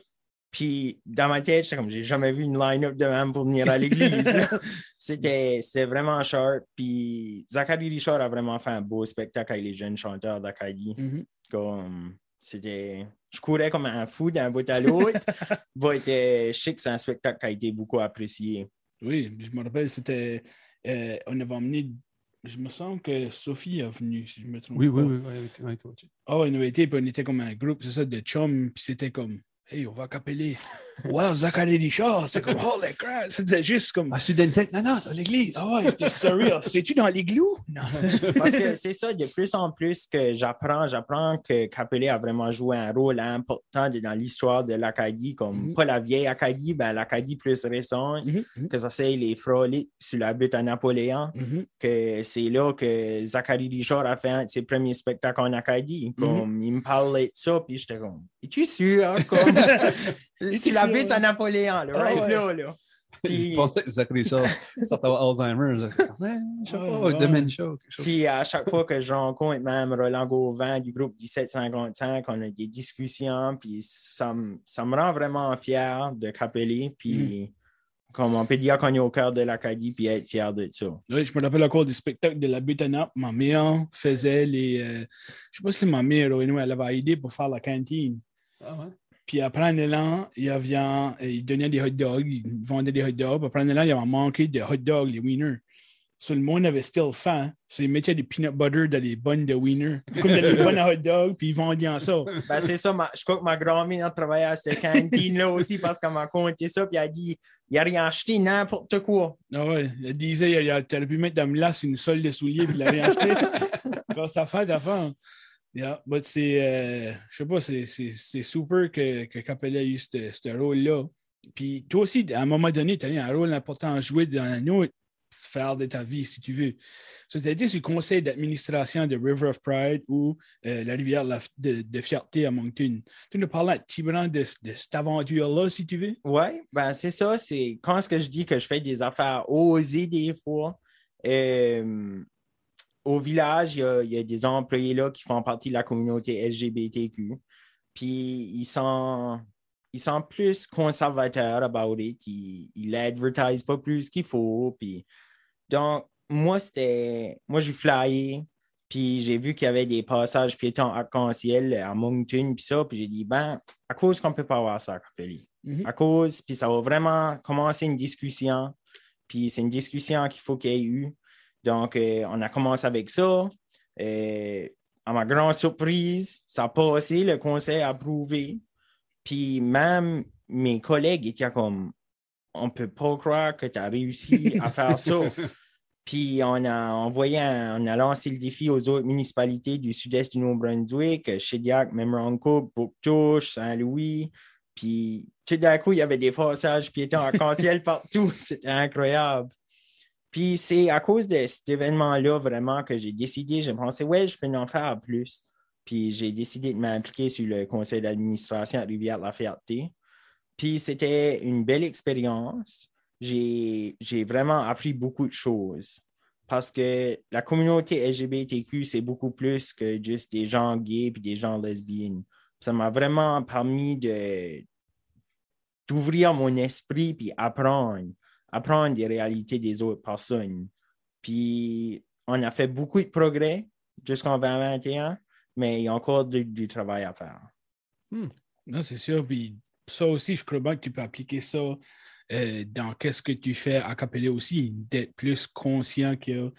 Puis dans ma tête, j'étais comme, j'ai jamais vu une line-up de même pour venir à l'église. c'était, c'était vraiment sharp. Puis Zachary Richard a vraiment fait un beau spectacle avec les jeunes chanteurs d'Acadie. Mhm. Comme, c'était... Je courais comme un fou d'un bout à l'autre. Je sais que c'est un spectacle qui a été beaucoup apprécié. Oui, je me rappelle, c'était. euh, on avait emmené. Je me sens que Sophie est venue, si je me trompe Oui, pas. oui, oui. oui, oui, oui, oui. Ah, on avait été, puis on était comme un groupe, c'est ça, de chums, puis c'était comme, hey, on va capeler. Wow, Zachary Richard, c'est comme, holy crap, c'était juste comme, À Studentech, non, non, dans l'église. ah ouais, c'était surreal. C'est-tu dans l'igloo? Non. Parce que c'est ça, de plus en plus que j'apprends, j'apprends que Capelé a vraiment joué un rôle important dans l'histoire de l'Acadie, comme Mhm. pas la vieille Acadie, ben l'Acadie plus récente, Mhm, mhm, que ça c'est les frôlés sur la butte à Napoléon. que c'est là que Zachary Richard a fait un de ses premiers spectacles en Acadie. Comme, Il me parlait de ça, puis j'étais comme, es-tu sûr? Comme, c'est la butte à Napoléon, là, Ah right ouais. là, là. Je Puis, pensais que Zachary sortait Alzheimer. Je Ouais, je sais Ouais, pas, ouais. dementia ou quelque chose. puis à chaque fois que je rencontre même Roland Gauvin du groupe 1755, on a des discussions, puis ça, me- ça me rend vraiment fier de Capelli, puis comme on peut dire qu'on est au cœur de l'Acadie, puis être fier de ça. Oui, je me rappelle encore du spectacle de la butte à nappe. Ma mère faisait les. euh, je sais pas si ma mère, ou elle avait aidé pour faire la cantine. Ah, ouais? Puis après un élan, il, euh, il donnait des hot dogs, il vendait des hot dogs. Après un élan, il avait manqué de hot dogs, les wieners. So, le monde avait still faim. So, ils mettaient des peanut butter dans les bonnes de wiener. Comme dans les bonnes à hot dogs, puis ils vendaient en ça. Ben, c'est ça, ma- je crois que ma grand-mère travaillait à cette cantine-là aussi parce qu'elle m'a conté ça, puis elle a dit il a rien acheté, n'importe quoi. Ah ouais, elle disait, il a- tu aurais pu mettre dans la une solde de souliers, puis il l'a rien acheté. Ça fait d'affaires. Yeah, but c'est, euh, je sais pas, c'est, super que, que Capella ait eu ce rôle-là. Puis toi aussi, à un moment donné, tu as eu un rôle important à jouer dans autre sphère de ta vie, si tu veux. So, tu as été sur le conseil d'administration de River of Pride ou euh, la rivière de, Fierté à Moncton. Tu nous parles un petit peu de, de cette aventure-là, si tu veux? Oui, ben c'est ça. C'est quand ce que je dis que je fais des affaires osées des fois. euh, au village, il y, a, il y a des employés là qui font partie de la communauté LGBTQ. Puis ils sont, ils sont plus conservateurs about it. Ils l'advertisent pas plus qu'il faut. Puis donc, moi, c'était. Moi, j'ai flyé. Puis j'ai vu qu'il y avait des passages piétons arc-en-ciel à Moncton, puis ça. Puis j'ai dit, ben, à cause qu'on ne peut pas avoir ça à Capelli Mhm. à cause, puis ça va vraiment commencer une discussion. Puis c'est une discussion qu'il faut qu'il y ait eu. Donc, euh, on a commencé avec ça. Euh, à ma grande surprise, ça a passé, le conseil a approuvé. Puis même mes collègues étaient comme, on ne peut pas croire que tu as réussi à faire ça. Puis on a envoyé, un- on a lancé le défi aux autres municipalités du sud-est du Nouveau-Brunswick, Shediac, Memramcook, Bouctouche, Saint-Louis. Puis tout d'un coup, il y avait des passages piétons arc-en-ciel partout. C'était incroyable. Puis c'est à cause de cet événement-là vraiment que j'ai décidé, j'ai pensé, ouais, je peux en faire plus. Puis j'ai décidé de m'impliquer sur le conseil d'administration à Rivière-la-Ferté. Puis c'était une belle expérience. j'ai vraiment appris beaucoup de choses. Parce que la communauté LGBTQ, c'est beaucoup plus que juste des gens gays et des gens lesbiennes. Ça m'a vraiment permis d'ouvrir mon esprit puis apprendre, apprendre des réalités des autres personnes. Puis on a fait beaucoup de progrès jusqu'en 2021, mais il y a encore du, du travail à faire. Non, c'est sûr. Puis ça aussi, je crois bien que tu peux appliquer ça euh, dans qu'est-ce que tu fais à Capella aussi, d'être plus conscient qu'il y a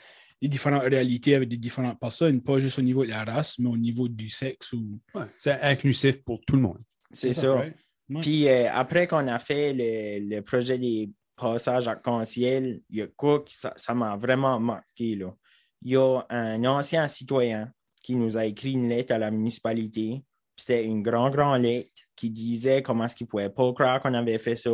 des différentes réalités avec des différentes personnes, pas juste au niveau de la race, mais au niveau du sexe. Ou... Ouais, c'est inclusif pour tout le monde. C'est ça. Ouais. Puis euh, après qu'on a fait le, le projet des passages arc-en-ciel, il y a quoi qui ça m'a vraiment marqué. Là. Il y a un ancien citoyen qui nous a écrit une lettre à la municipalité. C'était une grande, grande lettre qui disait comment est-ce qu'il ne pouvait pas croire qu'on avait fait ça.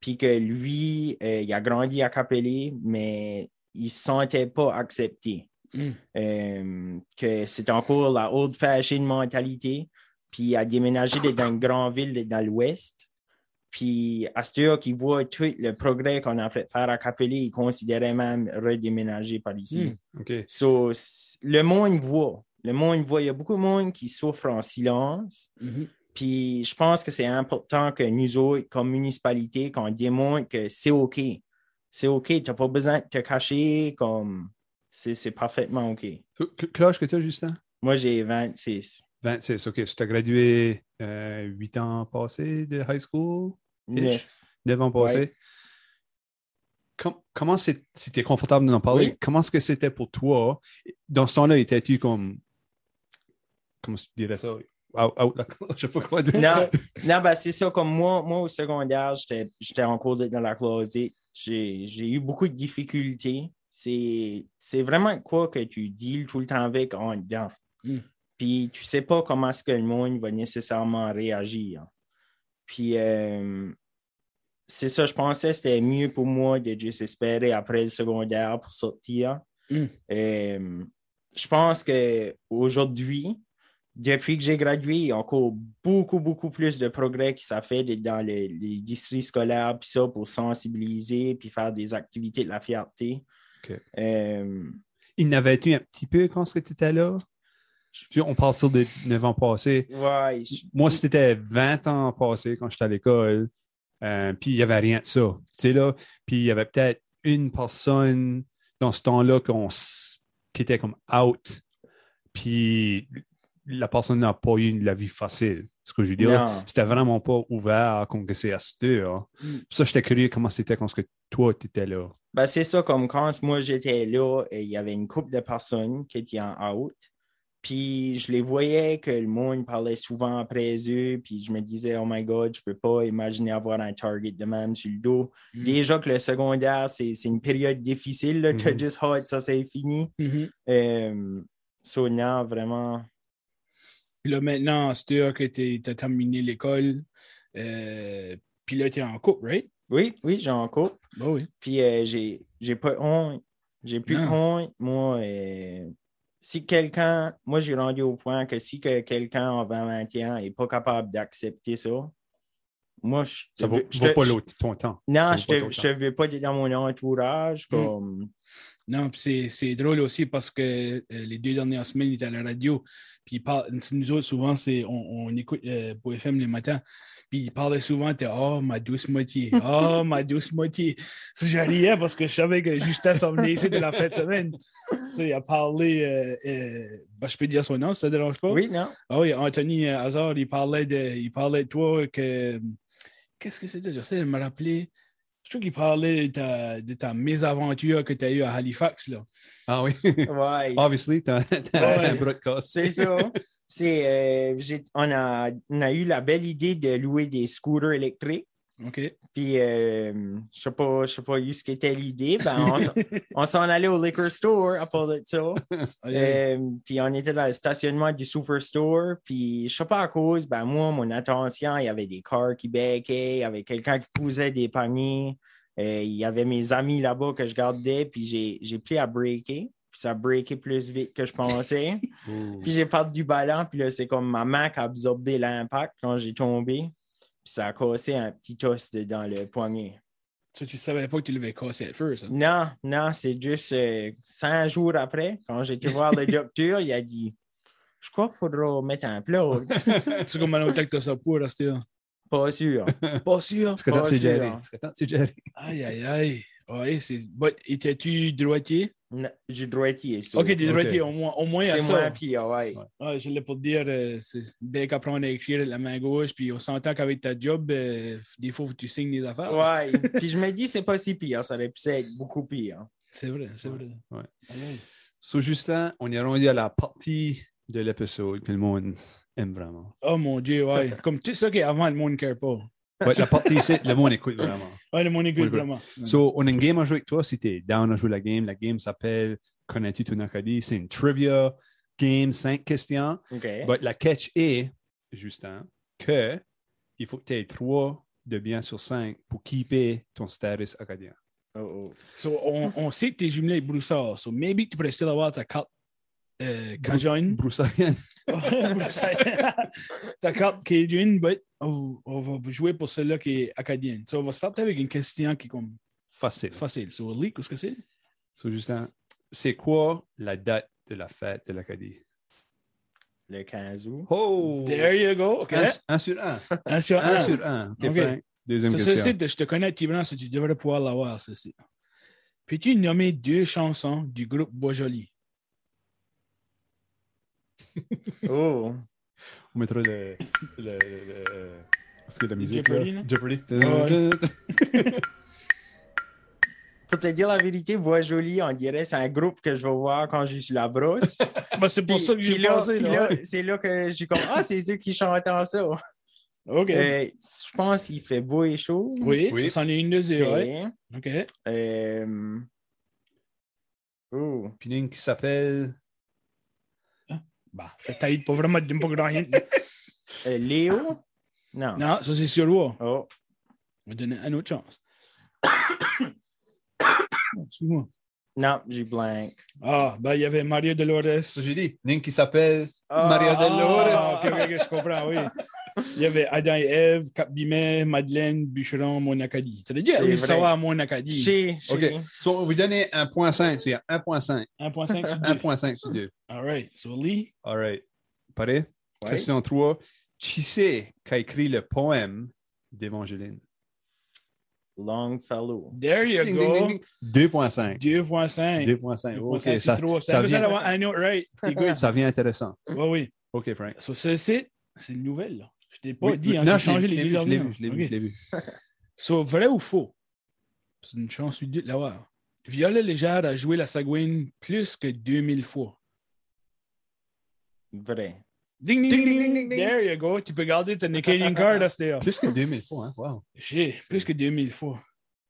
Puis que lui, euh, il a grandi à Capelé, mais il ne se sentait pas accepté. Mm. Euh, que c'est encore la old-fashioned mentalité. Puis il a déménagé dans une grande ville dans l'ouest. Puis heure qu'il voit tout le progrès qu'on a fait faire à Capelé, il considérait même redéménager par ici. Mm. OK. So, le monde voit. Le monde voit. Il y a beaucoup de monde qui souffre en silence. Mhm. Puis je pense que c'est important que nous autres, comme municipalité, qu'on démontre que c'est OK. C'est OK. Tu n'as pas besoin de te cacher. comme C'est parfaitement OK. Âge que tu as, Justin? Moi, j'ai 26. 26, OK. Tu as gradué euh, 8 ans passés de high school? Ish. Neuf. 9 ans passés? Com- comment c'était confortable d'en parler? Oui. Comment est-ce que c'était pour toi? Dans ce temps-là, étais-tu comme. Comment tu dirais ça? Out, out, je sais pas quoi dire. Non, non ben, c'est ça. Comme moi, moi au secondaire, j'étais en cours d'être dans la closet. J'ai eu beaucoup de difficultés. C'est c'est vraiment quoi que tu deals tout le temps avec en dedans. Mm. Puis tu sais pas comment est-ce que le monde va nécessairement réagir. Puis euh, c'est ça, je pensais que c'était mieux pour moi de juste espérer après le secondaire pour sortir. Mm. Euh, je pense qu'aujourd'hui, depuis que j'ai gradué, il y a encore beaucoup, beaucoup plus de progrès qui s'est fait dans les, les districts scolaires, puis ça, pour sensibiliser, puis faire des activités de la fierté. Euh, Il n'avait-tu un petit peu quand tu étais là? Puis on parle sur des 9 ans passés. ouais, je- Moi, c'était 20 ans passés quand j'étais à l'école. Euh, puis il n'y avait rien de ça. Tu sais, là. Puis il y avait peut-être une personne dans ce temps-là qu'on qui était comme out. Puis la personne n'a pas eu de la vie facile. Ce que je veux dire. C'était vraiment pas ouvert que c'est à heure. Mm. Ça, j'étais curieux comment c'était quand ce que toi, tu étais là. Ben, c'est ça, comme quand moi j'étais là, et il y avait une couple de personnes qui étaient en out. Puis je les voyais que le monde parlait souvent après eux, puis je me disais, oh my God, je peux pas imaginer avoir un target de même sur le dos. Mm. Déjà que le secondaire, c'est une période difficile, là, t'as Mhm. juste hâte, ça c'est fini. Mhm. Euh, so, non, vraiment. Puis là, maintenant, c'est sûr que tu as terminé l'école. euh, puis là, tu es en couple, right? Oui, oui, j'en coupe. Bah oui. Puis euh, j'ai j'ai pas honte. J'ai plus honte. Moi, euh, si quelqu'un, moi j'ai rendu au point que si que quelqu'un en 2021 n'est pas capable d'accepter ça, moi je Ça vaut, veux- je vaut pas ton temps. Non, Ça je vaut te veux pas dans mon entourage. Mm. Non, puis c'est- drôle aussi parce que euh, les deux dernières semaines, il était à la radio. Puis il parle, nous autres, souvent, on, on écoute euh, pour FM les matins. Puis il parlait souvent Oh, ma douce moitié. Oh, ma douce moitié. Ça, je riais parce que je savais que Justin s'en venait ici de la fin de semaine. Il a parlé. euh, euh, ben, je peux dire son nom, ça ne dérange pas? Oui, non? Ah oui, Anthony euh, Hazard, il parlait de, il parlait de toi que. Qu'est-ce que c'était? J'essaie de me rappeler. Je trouve qu'il parlait de ta, de ta mésaventure que tu as eue à Halifax. Là. Ah oui. Ouais. Obviously, t'as Ouais. un broadcast. C'est ça. C'est, euh, on, a, on a eu la belle idée de louer des scooters électriques. OK. Puis, euh, je sais pas, je sais pas eu ce qu'était l'idée. Ben, on, s'en- allait au liquor store à part de ça. Euh, puis on était dans le stationnement du Superstore. Puis je sais pas à cause, ben moi, mon attention, il y avait des cars qui becquaient, il y avait quelqu'un qui posait des paniers. Euh, il y avait mes amis là-bas que je gardais, puis j'ai, pris à breaker. Puis ça a breaké plus vite que je pensais. Puis j'ai perdu du ballon, puis là, c'est comme ma main qui a absorbé l'impact quand j'ai tombé. Puis ça a cassé un petit os de- dans le poignet. Tu savais pas que tu l'avais cassé à feu, ça. Non, non, c'est juste euh, 100 jours après, quand j'étais voir le docteur, il a dit Je crois qu'il faudra mettre un plug. C'est comme un autre que t'as ça pour rester là. Pas sûr. Pas sûr. Parce que Pas c'est sûr. géré. Parce que tant que c'est géré. Aïe, aïe, aïe. Ouais, c'est. Étais-tu droitier? Ça. Ok, t'es ok. droitier, au moins, au moins à C'est moins pire, ouais. Ouais. Ouais, je l'ai pour te dire, euh, c'est bien qu'apprendre à écrire la main gauche, puis on s'entend qu'avec ta job, euh, des fois, tu signes des affaires. Ouais. Puis je me dis, c'est pas si pire. Ça aurait pu être beaucoup pire. C'est vrai, c'est vrai. Ouais. Aïe, aïe. So, Justin, on est rendu à la partie de l'épisode que le monde aime vraiment. Oh mon Dieu, ouais. Comme tout ça qu'avant, le monde ne care pas. Ouais, la partie ici, le monde écoute vraiment. Ouais, le monde écoute vraiment. So, on a une game à jouer avec toi si tu es down à jouer la game. La game s'appelle Connais-tu ton Acadie? C'est une trivia game, cinq questions. OK. But la catch est, Justin, que il faut que tu aies trois de bien sur cinq pour keeper ton status acadien. Oh, oh. So, on, on sait que tu es jumelé avec Broussard. So, maybe tu pourrais still avoir ta carte euh, Cajun. Broussarienne. ta carte Cajun, but on, on va jouer pour celle-là qui est acadienne. So, on va starter avec une question qui est comme Facile. facile. So, Lee, qu'est-ce que c'est? So, Justin, c'est quoi la date de la fête de l'Acadie? Le 15 août. Oh! There you go. OK. Un, un sur un. Un sur Un un. sur un. OK. Deuxième Ça, question. ceci, je te connais, Tibran, tu devrais pouvoir l'avoir, ceci. Peux-tu nommer deux chansons du groupe Bois-Joli? Oh. On mettra le. le, le- le- Parce que la musique. Jeopardy, là. là? Jeopardy. Pour te dire la vérité, Voix Jolie, on dirait c'est un groupe que je vais voir quand je suis la brosse. Ben, c'est pour Puis- ça que j'ai pensé. là. là, c'est là que j'ai comme Ah, c'est eux qui chantent en ça. OK. Euh, je pense qu'il fait beau et chaud. oui, oui. ça, c'en est une de zéro. Ok. ouais. OK. Euh, Oh. Puis une qui s'appelle. Bah, fait taille pas vraiment de pas grand rien. Euh, Léo? Non. Non, ça, c'est sur l'eau. Oh. On va donner une autre chance. Excuse-moi. Non, j'ai blank. Ah, ben, il y avait Mario Dolores. J'ai dit. Il y en a une qui s'appelle. Ah, Maria Del Ah, ok, ok, ok, je comprends, oui. Il y avait Adam et Ève, Cap Bimet, Madeleine, Bûcheron, Mon Acadie. Tu as dit, C'est oui, vrai. ça va à Mon Acadie. Chez, chez. OK. So, on va vous donner 1.5. C'est 1.5. 1.5 sur 2. 1.5 sur 2. All right. So, Lee, All right. Paré? Ouais. Question 3. Qui c'est qui a écrit le poème d'Évangéline? Longfellow. there you Ding, go. ding, ding, ding. 2.5. 2.5. 2.5. OK. 2.5, Ça, trop. ça Ça vient, d'avoir un autre right? Ça vient intéressant. Oui, oui. OK, Frank. So, ça, c'est c'est une nouvelle, là. Je t'ai pas Oui, dit, hein, j'ai changé les deux je l'ai dernières. vu, je l'ai vu, je l'ai vu. So, vrai ou faux? C'est une chance de l'avoir. Violet Légère a joué la Sagouine plus que 2000 fois. Vrai. Ding, ding, Ding, ding, ding, ding, ding, ding. There you go. Tu peux garder ta Canadian card à heure. Plus que 2000 fois, hein? Wow. J'ai plus que 2000 fois.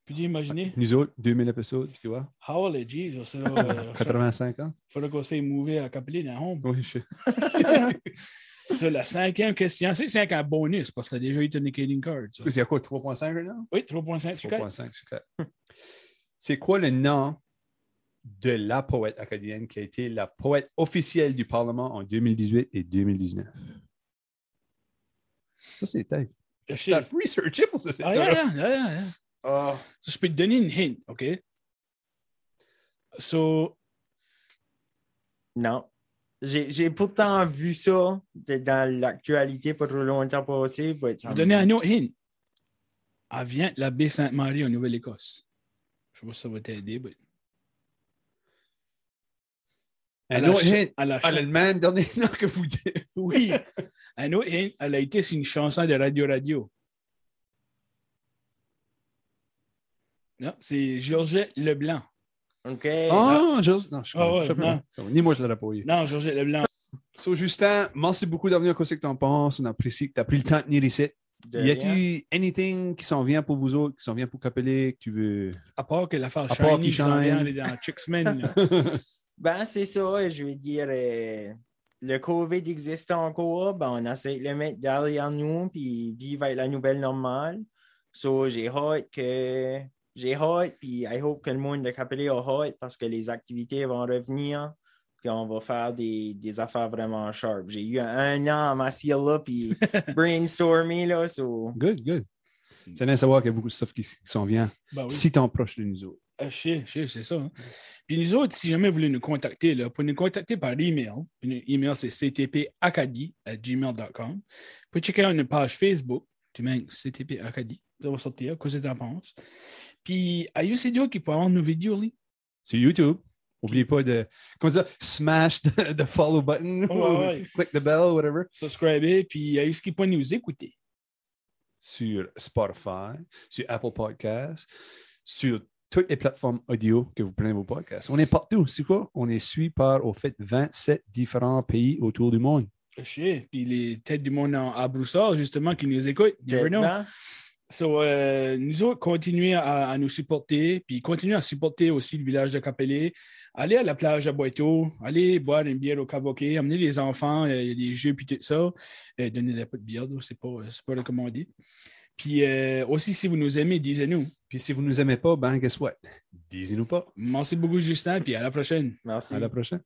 Peux-tu imaginer? Nous autres, 2000 épisodes, tu vois. How les Jesus, ça, euh, 85 ans. faudrait qu'on s'aille mouver à Capeline à home. Oui, je sais. Ça, la cinquième question, c'est que c'est un bonus parce que tu as déjà eu ta Canadian card. ça. Y a quoi, 3.5 maintenant? Oui, 3.5 sur 4. 3.5 sur 4. C'est quoi le nom de la poète acadienne qui a été la poète officielle du Parlement en 2018 et 2019? Ça, c'est Shit. t'as researché pour ça. c'est Ah, yeah, yeah, yeah, yeah. Oh. So, je peux te donner une hint, OK? So, Non. J'ai pourtant vu ça dans l'actualité pas trop longtemps passé. me- donner un autre hint. Elle vient de la baie Sainte-Marie en Nouvelle-Écosse. Je sais pas si ça va t'aider, mais. Un Elle a autre ch- hint. elle a ch- le même dernier nom que vous dites. Oui. Un autre hint, elle a été sur une chanson de Radio Radio. Non, c'est Georgette Leblanc. OK. Ah, je... Non, je, Ah ouais, je sais pas. Ni moi, je l'aurais pas eu. Non, Georgette Leblanc. So, Justin, merci beaucoup d'avoir venu. Qu'est-ce que tu en penses? On apprécie que tu as pris le temps de venir ici. De Y a-t-il anything qui s'en vient pour vous autres, qui s'en vient pour Capelé, que tu veux? À part que l'affaire À part Shiny qu'il qui s'en vient shine. dans Chicksman. Ben, c'est ça, je veux dire, euh, le COVID existe encore, ben, on essaie de le mettre derrière nous, puis vivre avec la nouvelle normale. So, j'ai hâte que, j'ai hâte, puis I hope que le monde de Capelé a hâte parce que les activités vont revenir, puis on va faire des, des affaires vraiment sharp. J'ai eu un an à m'asseoir là, puis brainstormer, là, so, Good, good. C'est bien de savoir qu'il y a beaucoup de stuff qui, qui s'en vient. Ben oui. Si tu es proche de nous autres. Ah, c'est ça. hein. Puis nous autres, si jamais vous voulez nous contacter, là, vous pouvez nous contacter par email. Puis notre email, c'est ctpacadie.gmail.com. Vous pouvez checker notre page Facebook. Tu mets CTP Acadie. Ça va sortir. Qu'est-ce que tu en penses? Puis, à YouCDO qui peut avoir nos vidéos, là. Sur YouTube. N'oubliez pas de comment ça, smash the, the follow button, Ouais, ouais. click the bell, whatever. Subscribez. Puis, à qui peut nous écouter. Sur Spotify, sur Apple Podcasts, sur toutes les plateformes audio que vous prenez vos podcasts. On est partout. C'est quoi? On est suivi par, au fait, 27 différents pays autour du monde. Je sais. Puis, les têtes du monde en- à Broussard, justement, qui nous écoutent. You never know. Vietnam. So, euh, nous autres, continuez à, à nous supporter, puis continuez à supporter aussi le village de Capelé. Allez à la plage à Boito, allez boire une bière au Cavoquet, amenez les enfants, euh, il y a des jeux, puis tout ça. Euh, Donnez-les pas de bière, c'est pas, c'est pas recommandé. Puis euh, aussi, si vous nous aimez, disez-nous. Puis si vous ne nous aimez pas, ben, guess what? Disez-nous pas. Merci beaucoup, Justin, puis à la prochaine. Merci. À la prochaine.